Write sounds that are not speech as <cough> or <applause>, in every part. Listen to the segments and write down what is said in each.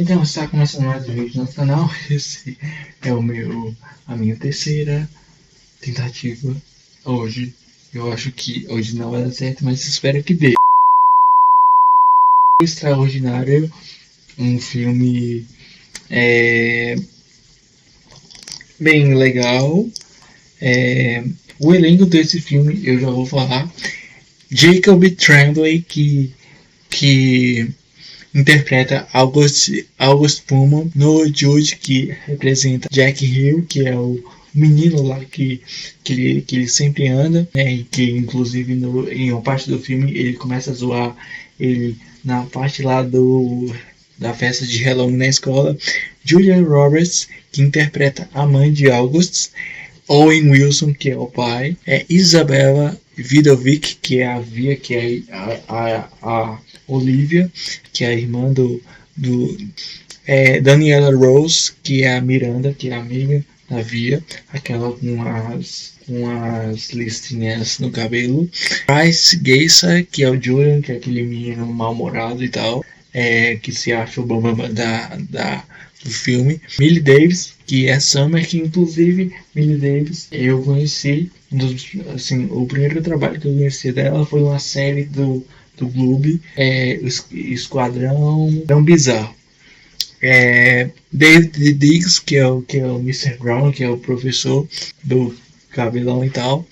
Então, está começando mais um vídeo no canal. <laughs> Esse é o meu, a minha terceira tentativa hoje. Eu acho que hoje não vai dar certo, mas espero que dê. Extraordinário, um filme é, bem legal. É, o elenco desse filme eu já vou falar. Jacob Tremblay, que, que interpreta August, August Pullman, no Jude, que representa Jack Hill, que é o menino lá que, que, ele, que ele sempre anda, né, e que inclusive no, em uma parte do filme ele começa a zoar ele na parte lá do da festa de Halloween na escola. Julia Roberts, que interpreta a mãe de August, Owen Wilson, que é o pai, é Isabella Vidovic, que é a Via, que é a, a, a Olivia, que é a irmã do, do é, Daniela Rose, que é a Miranda, que é a amiga da Via, aquela com as, com as listinhas no cabelo. Bryce Geisa, que é o Julian, que é aquele menino mal-humorado e tal, é, que se acha o bambam da, da, do filme. Millie Davis, que é Summer, que inclusive Millie Davis eu conheci, assim, o primeiro trabalho que eu conheci dela foi uma série do do Globo, é, Esquadrão Tão Bizarro. É, David Diggs, que é, o, que é o Mr. Brown, que é o professor do cabelão e tal.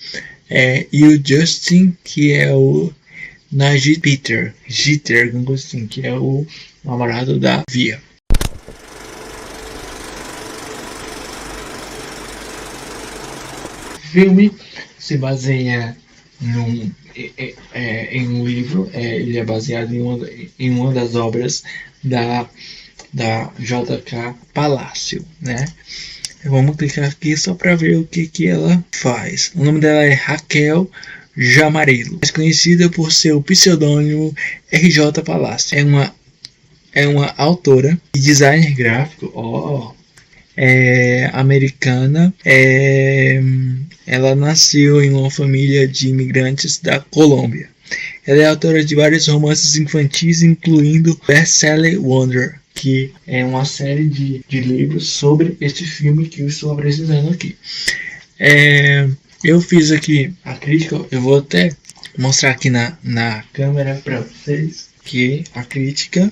É, e o Justin, que é o Najee Peter, Jeter, assim, que é o namorado da Via. O filme se baseia num, é, é, em um livro, é, ele é baseado em uma, em uma das obras da, da JK Palácio, né? Vamos clicar aqui só para ver o que, que ela faz. O nome dela é Raquel Jamarilo, mais conhecida por seu pseudônimo RJ Palácio. É uma, é uma autora e designer gráfico. Oh, é, americana. É, ela nasceu em uma família de imigrantes da Colômbia. Ela é autora de vários romances infantis, incluindo Bestseller Wonder, que é uma série de, de livros sobre este filme que eu estou apresentando aqui. É, eu fiz aqui a crítica, eu vou até mostrar aqui na, na câmera para vocês que a crítica.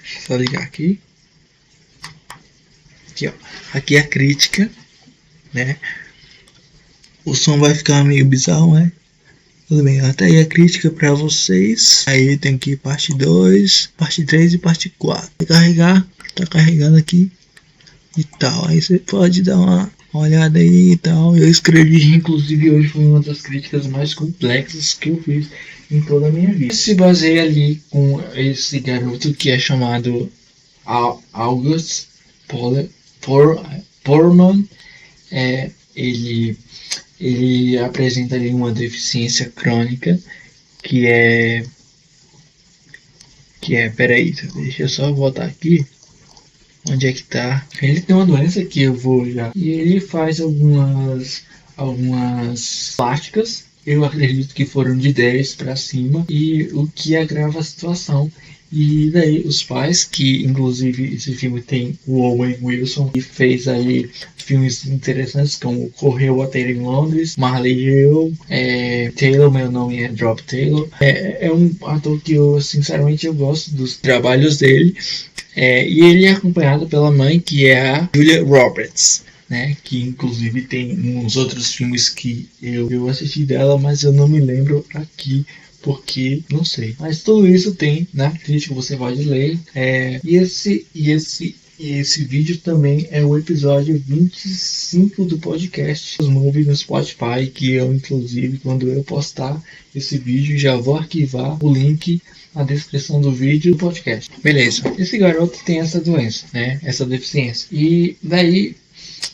Deixa eu só ligar aqui. Aqui, ó. Aqui é a crítica, né? O som vai ficar meio bizarro, né? Tudo bem, até aí a crítica para vocês. Aí tem que parte 2, parte 3 e parte 4. Vai carregar, tá carregando aqui e tal. Aí você pode dar uma olhada aí e tal. Eu escrevi, inclusive hoje foi uma das críticas mais complexas que eu fiz em toda a minha vida. Se baseia ali com esse garoto que é chamado August Poller por, Porman, é, ele, ele apresenta ali uma deficiência crônica que é que é, peraí, deixa eu só voltar aqui. Onde é que tá? Ele tem uma doença que eu vou já. E ele faz algumas algumas plásticas. Eu acredito que foram de 10 para cima e o que agrava a situação e daí os pais, que inclusive esse filme tem o Owen Wilson, que fez aí filmes interessantes como Correu a Ter em Londres, Marley Hill, é, Taylor, meu nome é Drop Taylor. É, é um ator que eu sinceramente eu gosto dos trabalhos dele. É, e ele é acompanhado pela mãe, que é a Julia Roberts. Né, que inclusive tem uns outros filmes que eu, eu assisti dela, mas eu não me lembro aqui porque não sei. Mas tudo isso tem na crítica, você pode ler. É, e esse e esse e esse vídeo também é o episódio 25 do podcast Os Movies no Spotify, que eu inclusive quando eu postar esse vídeo já vou arquivar o link na descrição do vídeo do podcast. Beleza. Esse garoto tem essa doença, né? Essa deficiência. E daí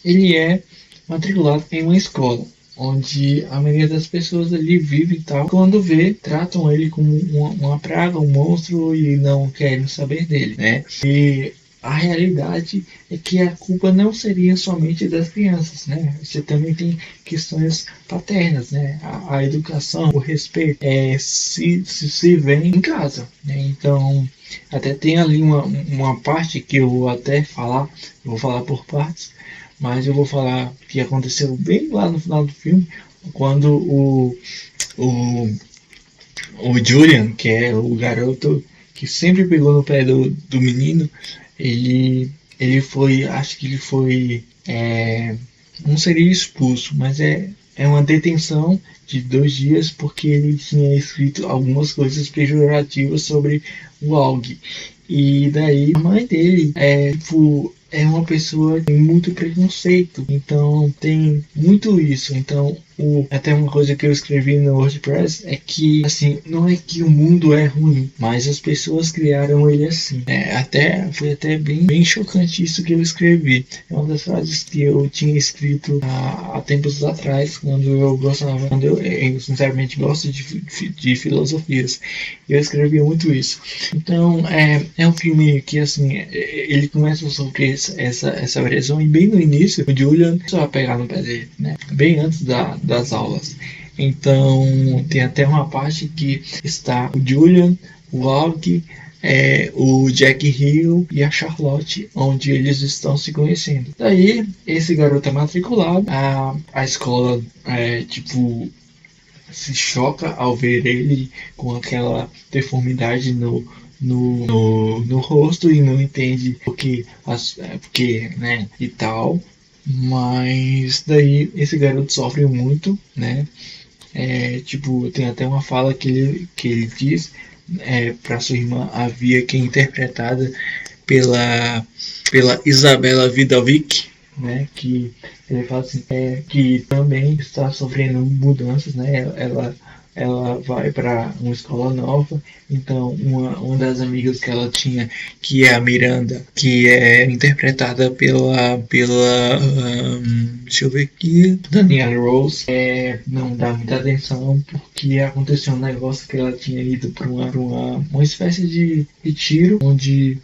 ele é matriculado em uma escola onde a maioria das pessoas ali vive e tal. Quando vê, tratam ele como uma, uma praga, um monstro e não querem saber dele, né? E a realidade é que a culpa não seria somente das crianças, né? Você também tem questões paternas, né? A, a educação, o respeito, é, se, se, se vem em casa, né? Então, até tem ali uma, uma parte que eu vou até falar, vou falar por partes, mas eu vou falar que aconteceu bem lá no final do filme, quando o, o, o Julian, que é o garoto que sempre pegou no pé do, do menino, ele, ele foi, acho que ele foi, é, não seria expulso, mas é, é uma detenção de dois dias porque ele tinha escrito algumas coisas pejorativas sobre o Og. E daí a mãe dele é tipo é uma pessoa tem muito preconceito, então tem muito isso. Então, o, até uma coisa que eu escrevi no WordPress é que, assim, não é que o mundo é ruim, mas as pessoas criaram ele assim. É, até foi até bem, bem chocante isso que eu escrevi. É uma das frases que eu tinha escrito há, há tempos atrás, quando eu gostava, quando eu, eu sinceramente gosto de, de, filosofias. Eu escrevi muito isso. Então, é, é um filme que, assim, ele começa sobre essa, essa versão. E bem no início, o Julian só pegar no pé dele, né? Bem antes da, das aulas. Então, tem até uma parte que está o Julian, o Og, é, o Jack Hill e a Charlotte, onde eles estão se conhecendo. Daí, esse garoto é matriculado, a, a escola, é, tipo, se choca ao ver ele com aquela deformidade no, no, no, no rosto e não entende porque, as, é, porque né, e tal. Mas daí esse garoto sofre muito, né? É, tipo, tem até uma fala que ele, que ele diz é, para sua irmã havia que é interpretada pela, pela Isabela Vidovic, né? Que ele fala assim, é, que também está sofrendo mudanças, né? Ela ela vai para uma escola nova, então uma, uma das amigas que ela tinha, que é a Miranda, que é interpretada pela, pela um, deixa eu ver aqui, Daniela Rose, é, não dá muita atenção porque aconteceu um negócio que ela tinha ido para uma, uma, uma espécie de retiro, onde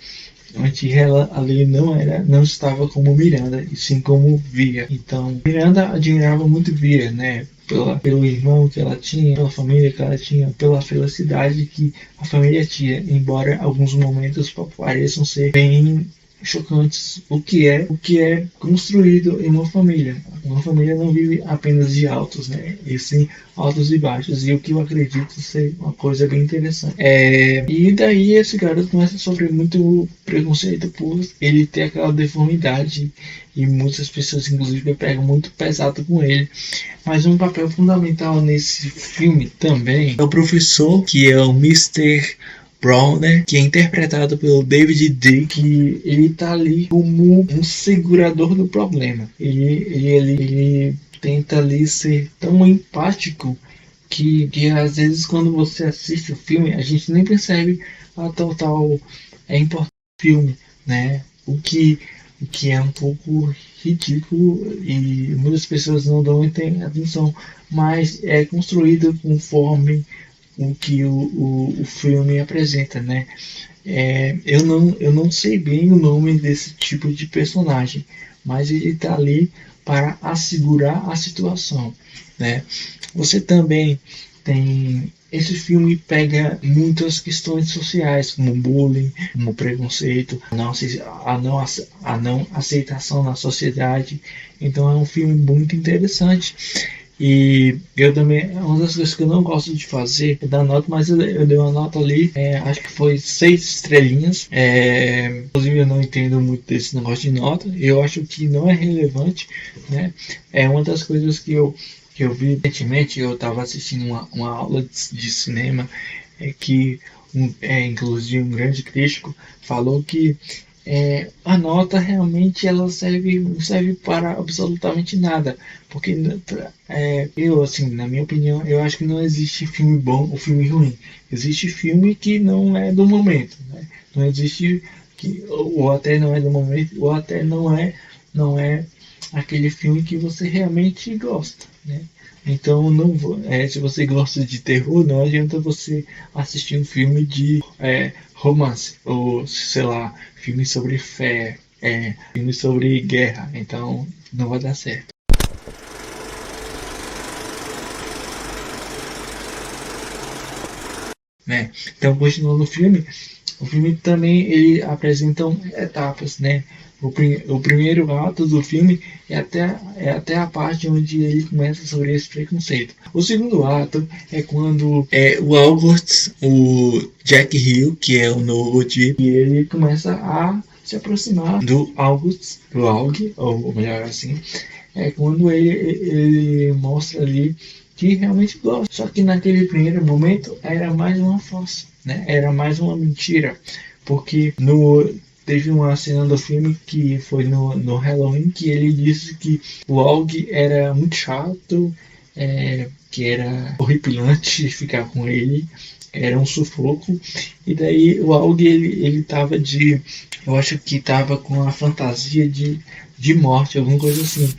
onde ela ali não era, não estava como Miranda, e sim como Via. Então, Miranda admirava muito Via, né? pela, pelo irmão que ela tinha, pela família que ela tinha, pela felicidade que a família tinha, embora alguns momentos pareçam ser bem chocantes o que é o que é construído em uma família. Uma família não vive apenas de altos, né? E sim altos e baixos. E o que eu acredito ser uma coisa bem interessante. É, e daí esse garoto começa a sofrer muito preconceito por ele ter aquela deformidade. E muitas pessoas, inclusive, pegam muito pesado com ele. Mas um papel fundamental nesse filme também é o professor, que é o Mr. Browner, que é interpretado pelo David D, que ele tá ali como um segurador do problema. Ele, ele, ele, ele tenta ali ser tão empático que, que às vezes quando você assiste o filme a gente nem percebe a total é importante filme, né? O que o que é um pouco ridículo e muitas pessoas não dão atenção, mas é construído conforme o que o, o, o filme apresenta, né? É, eu, não, eu não sei bem o nome desse tipo de personagem, mas ele está ali para assegurar a situação, né? Você também tem esse filme pega muitas questões sociais, como bullying, como preconceito, a não, a não aceitação na sociedade. Então é um filme muito interessante. E eu também, uma das coisas que eu não gosto de fazer é dar nota, mas eu, eu dei uma nota ali, é, acho que foi seis estrelinhas. É, inclusive eu não entendo muito desse negócio de nota, eu acho que não é relevante, né? É uma das coisas que eu, que eu vi recentemente, eu estava assistindo uma, uma aula de, de cinema, é que um, é, inclusive um grande crítico falou que é, a nota realmente ela serve serve para absolutamente nada porque é, eu assim na minha opinião eu acho que não existe filme bom ou filme ruim existe filme que não é do momento né? não existe que ou até não é do momento ou até não é não é aquele filme que você realmente gosta, né? Então, não é, se você gosta de terror, não adianta você assistir um filme de é, romance ou sei lá, filme sobre fé, é, filme sobre guerra. Então, não vai dar certo. Né? Então, continuando o filme, o filme também ele apresenta etapas, né? O, prim, o primeiro ato do filme é até, é até a parte onde ele começa sobre esse preconceito. O segundo ato é quando é, o Albert, o Jack Hill, que é o novo tipo, e ele começa a se aproximar do August, do Aug, ou melhor assim, é quando ele, ele mostra ali que realmente gosta. Só que naquele primeiro momento era mais uma falsa, né? Era mais uma mentira, porque no teve uma cena do filme que foi no, no Halloween que ele disse que o Aug era muito chato, é, que era horripilante ficar com ele, era um sufoco. E daí o Aug ele, ele tava de. Eu acho que tava com a fantasia de, de morte, alguma coisa assim.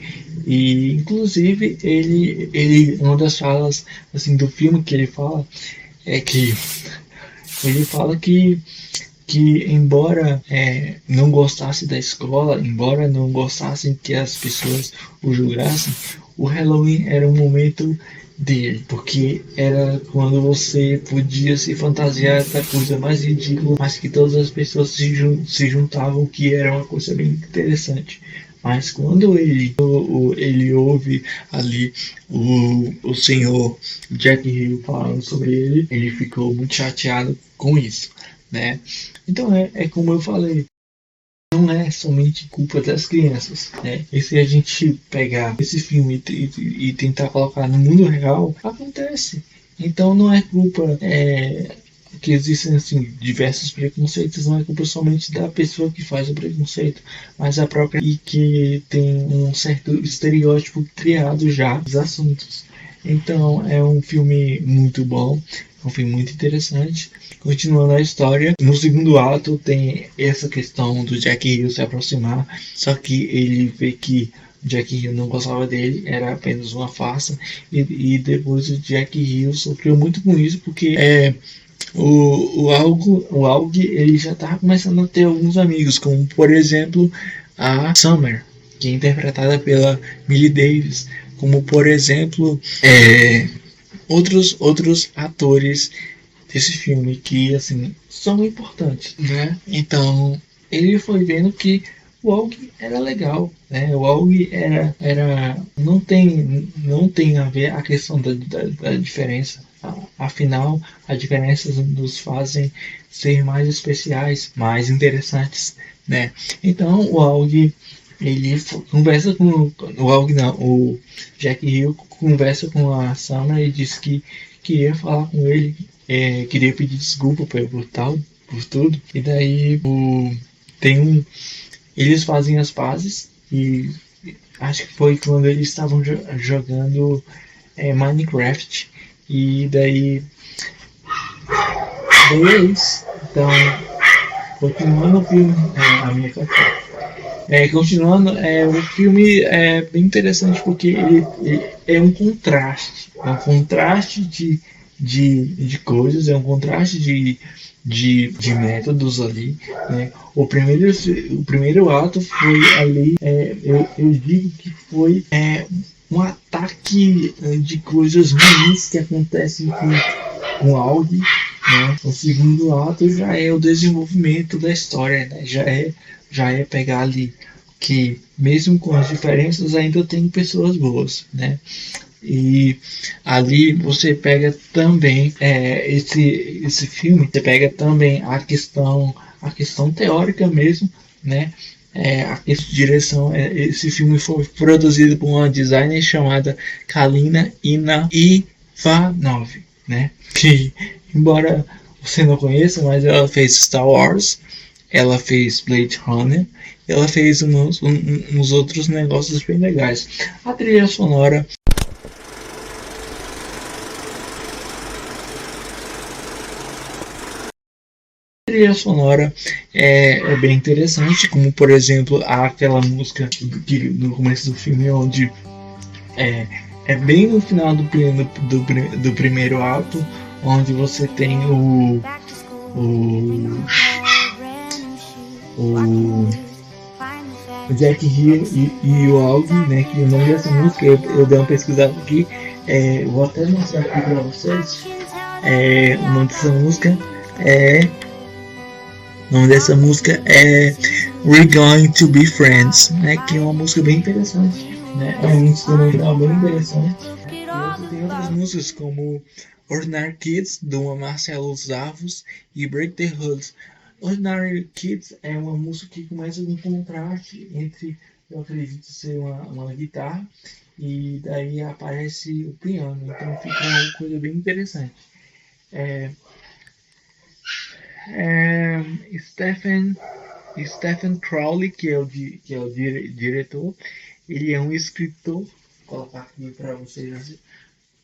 E inclusive ele, ele. Uma das falas assim, do filme que ele fala é que ele fala que que embora é, não gostasse da escola, embora não gostassem que as pessoas o julgassem, o Halloween era um momento dele, porque era quando você podia se fantasiar da coisa mais ridícula, mas que todas as pessoas se, jun se juntavam, que era uma coisa bem interessante. Mas quando ele, o, ele ouve ali o, o senhor Jack Hill falando sobre ele, ele ficou muito chateado com isso né? Então é, é como eu falei, não é somente culpa das crianças, né? E se a gente pegar esse filme e, e, e tentar colocar no mundo real, acontece. Então não é culpa é, que existem assim diversos preconceitos, não é culpa somente da pessoa que faz o preconceito, mas a própria e que tem um certo estereótipo criado já dos assuntos. Então é um filme muito bom, um filme muito interessante. Continuando a história, no segundo ato tem essa questão do Jack Hill se aproximar, só que ele vê que Jack Hill não gostava dele, era apenas uma farsa, e, e depois o Jack Hill sofreu muito com isso, porque é, o, o, Algo, o Alg ele já estava começando a ter alguns amigos, como por exemplo a Summer, que é interpretada pela Millie Davis, como por exemplo é, outros, outros atores desse filme que assim são importantes, né? Então ele foi vendo que o AUG era legal, né? O AUG era, era não tem não tem a ver a questão da, da, da diferença. Afinal, as diferenças nos fazem ser mais especiais, mais interessantes, né? Então o AUG ele conversa com o AUG não, o Jack Hill conversa com a Summer e diz que queria falar com ele é, queria pedir desculpa por, tal, por tudo. E daí o, tem um. Eles fazem as pazes e acho que foi quando eles estavam jogando é, Minecraft. E daí. Daí é. Então, continuando o filme. É, a minha café. É, continuando, é, o filme é bem interessante porque ele, ele é um contraste. É um contraste de de, de coisas, é um contraste de, de, de métodos ali. Né? O, primeiro, o primeiro ato foi ali, é, eu, eu digo que foi é, um ataque é, de coisas ruins que acontecem com, com algo. O segundo ato já é o desenvolvimento da história, né? já, é, já é pegar ali que mesmo com as diferenças ainda tem pessoas boas, né? E ali você pega também é, esse, esse filme, você pega também a questão, a questão teórica mesmo, né? É, a direção, é, esse filme foi produzido por uma designer chamada Kalina Ina Ivanov, né? Que, embora você não conheça, mas ela fez Star Wars, ela fez Blade Runner, ela fez uns, uns outros negócios bem legais. A trilha sonora trilha sonora é, é, bem interessante, como por exemplo aquela música que, no começo do filme onde é, é bem no final do, do, do, do primeiro ato, onde você tem o o, o, Jack Hill e, e, o Alvin, né? Que o nome dessa música eu, eu dei uma pesquisada aqui, é, vou até mostrar aqui para vocês. É, o nome dessa música é o nome dessa música é We're Going to Be Friends, né? Que é uma música bem interessante, né? É um instrumental bem interessante. E outro, tem outras músicas como Ordinary Kids, do Marcelo Zavos e Break the Hood. Ordinary Kids é uma música que começa com um contraste entre, eu acredito ser uma, uma guitarra, e daí aparece o piano. Então fica uma coisa bem interessante. É, é, Stephen, Stephen Crowley, que é o, que é o dire, diretor, ele é um escritor. Vou colocar aqui para vocês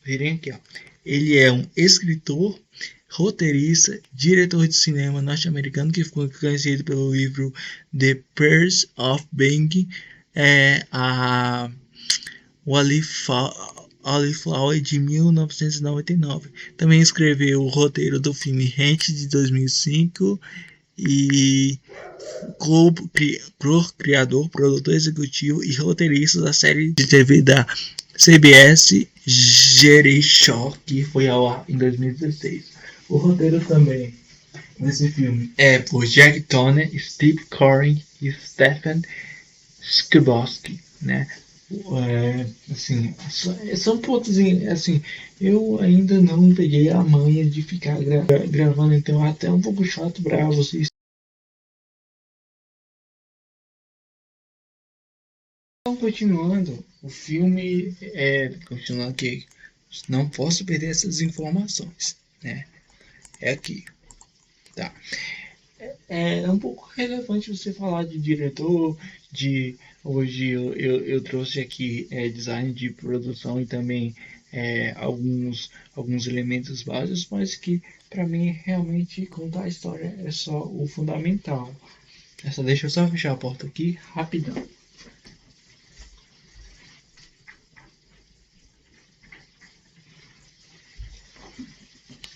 verem aqui. Ó. Ele é um escritor, roteirista, diretor de cinema norte-americano que ficou conhecido pelo livro The Purse of Bang, é, a Flower de 1999. Também escreveu o roteiro do filme Rent de 2005 e co-criador, produtor executivo e roteirista da série de TV da CBS Jericho, que foi ao ar em 2016. O roteiro também desse filme é por Jack Toner, Steve Corrin e Stephen Skibowski, né? É, assim, são pontos assim, eu ainda não peguei a manha de ficar gra gravando, então é até um pouco chato para vocês Então, continuando, o filme é. Continuando aqui. Não posso perder essas informações, né? É aqui. Tá. É, é um pouco relevante você falar de diretor, de. Hoje eu, eu, eu trouxe aqui é, design de produção e também é, alguns, alguns elementos básicos, mas que para mim realmente contar a história é só o fundamental. Essa, deixa eu só fechar a porta aqui rapidão.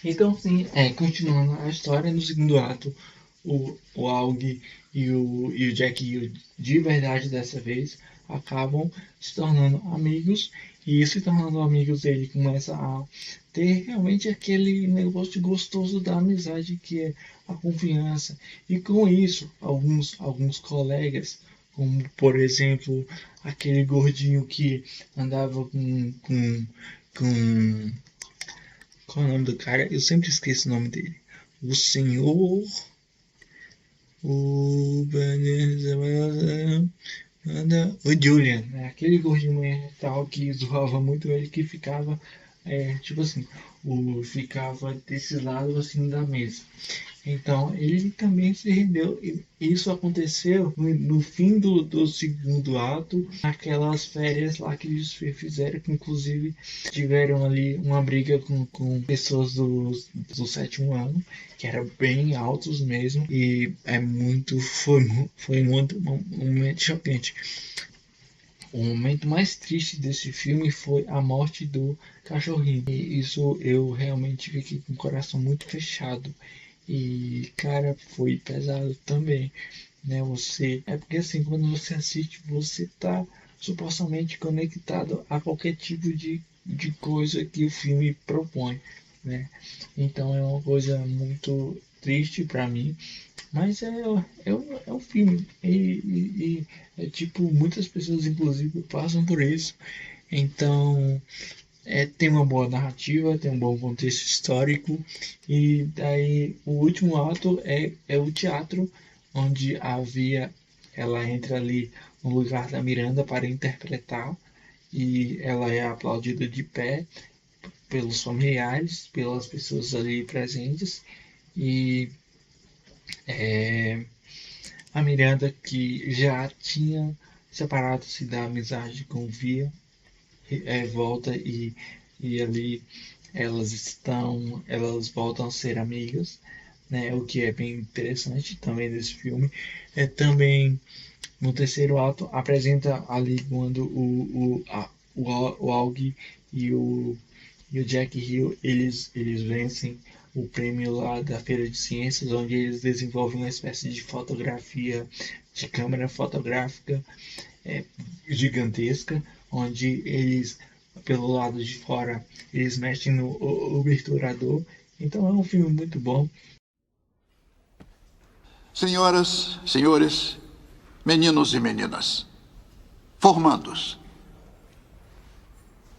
Então, sim, é, continuando a história, no segundo ato, o, o Aug e o, e o Jack Hill, de verdade dessa vez, acabam se tornando amigos. E se tornando amigos, ele começa a ter realmente aquele negócio gostoso da amizade que é a confiança. E com isso, alguns, alguns colegas, como por exemplo aquele gordinho que andava com, com, com qual é o nome do cara? Eu sempre esqueço o nome dele. O senhor. O. O Julian, né? aquele gordinho mental que zoava muito ele, que ficava, é, tipo assim, o, ficava desse lado assim da mesa. Então ele também se rendeu. E isso aconteceu no, fim do, do, segundo ato, aquelas férias lá que eles fizeram, que inclusive tiveram ali uma briga com, com pessoas do, do sétimo ano, que eram bem altos mesmo. E é muito. Foi, foi muito, um momento chocante. O momento mais triste desse filme foi a morte do cachorrinho. E isso eu realmente fiquei com o coração muito fechado. E, cara, foi pesado também, né? Você. É porque assim, quando você assiste, você tá supostamente conectado a qualquer tipo de, de coisa que o filme propõe, né? Então é uma coisa muito triste para mim, mas é, é, um, é um filme e, e, e, é tipo muitas pessoas inclusive passam por isso, então é, tem uma boa narrativa, tem um bom contexto histórico. E daí o último ato é, é o teatro onde havia ela entra ali no lugar da Miranda para interpretar. E ela é aplaudida de pé pelos familiares, pelas pessoas ali presentes. E é, a Miranda que já tinha separado-se da amizade com o Via é, volta e, e ali elas estão, elas voltam a ser amigas, né? O que é bem interessante também desse filme. É também no terceiro ato apresenta ali quando o, o, a, o, o Aug e o, e o Jack Hill eles, eles vencem o prêmio lá da Feira de Ciências, onde eles desenvolvem uma espécie de fotografia, de câmera fotográfica é, gigantesca, onde eles, pelo lado de fora, eles mexem no obturador. Então é um filme muito bom. Senhoras, senhores, meninos e meninas, formandos.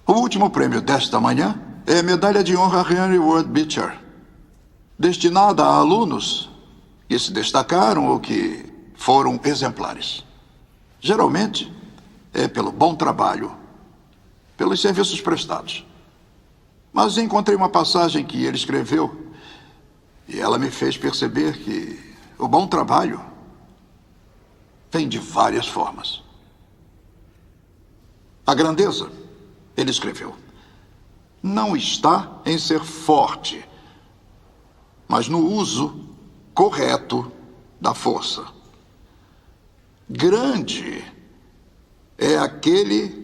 O último prêmio desta manhã é a medalha de honra Henry Ward Beecher, destinada a alunos que se destacaram ou que foram exemplares. Geralmente é pelo bom trabalho, pelos serviços prestados. Mas encontrei uma passagem que ele escreveu e ela me fez perceber que o bom trabalho vem de várias formas. A grandeza, ele escreveu, não está em ser forte, mas no uso correto da força. Grande é aquele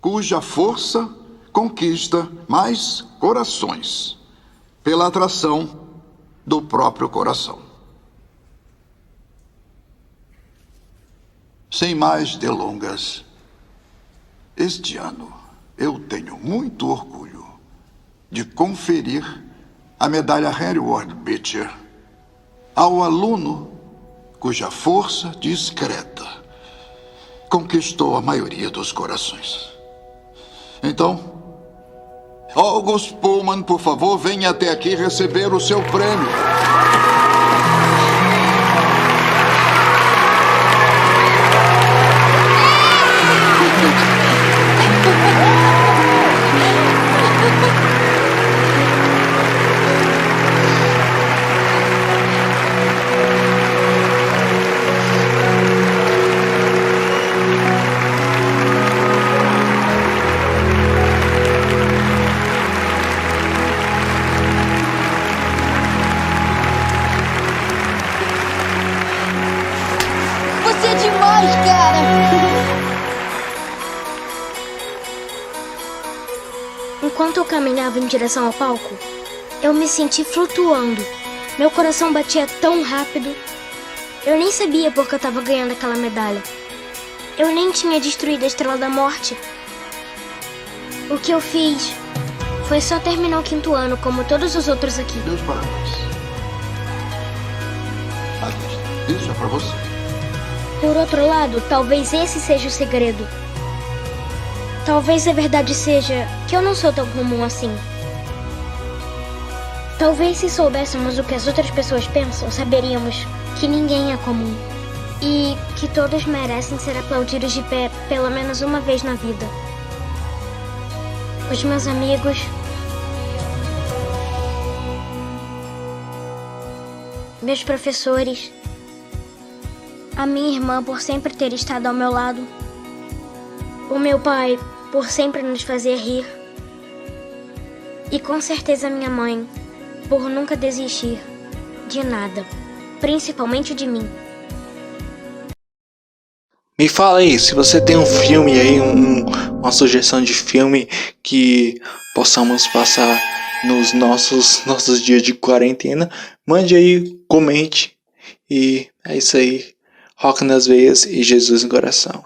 cuja força conquista mais corações pela atração do próprio coração. Sem mais delongas, este ano eu tenho muito orgulho de conferir a medalha Henry Ward Beecher ao aluno cuja força discreta conquistou a maioria dos corações. Então, August Pullman, por favor, venha até aqui receber o seu prêmio. Enquanto eu caminhava em direção ao palco, eu me senti flutuando. Meu coração batia tão rápido. Eu nem sabia por que eu estava ganhando aquela medalha. Eu nem tinha destruído a Estrela da Morte. O que eu fiz foi só terminar o quinto ano, como todos os outros aqui. Meus parabéns. Isso é pra você. Por outro lado, talvez esse seja o segredo. Talvez a verdade seja que eu não sou tão comum assim. Talvez se soubéssemos o que as outras pessoas pensam, saberíamos que ninguém é comum. E que todos merecem ser aplaudidos de pé pelo menos uma vez na vida. Os meus amigos. Meus professores. A minha irmã por sempre ter estado ao meu lado. O meu pai por sempre nos fazer rir. E com certeza minha mãe, por nunca desistir de nada, principalmente de mim. Me fala aí, se você tem um filme aí, um, uma sugestão de filme que possamos passar nos nossos, <laughs> nossos dias de quarentena, mande aí, comente. E é isso aí. Rock nas veias e Jesus no coração.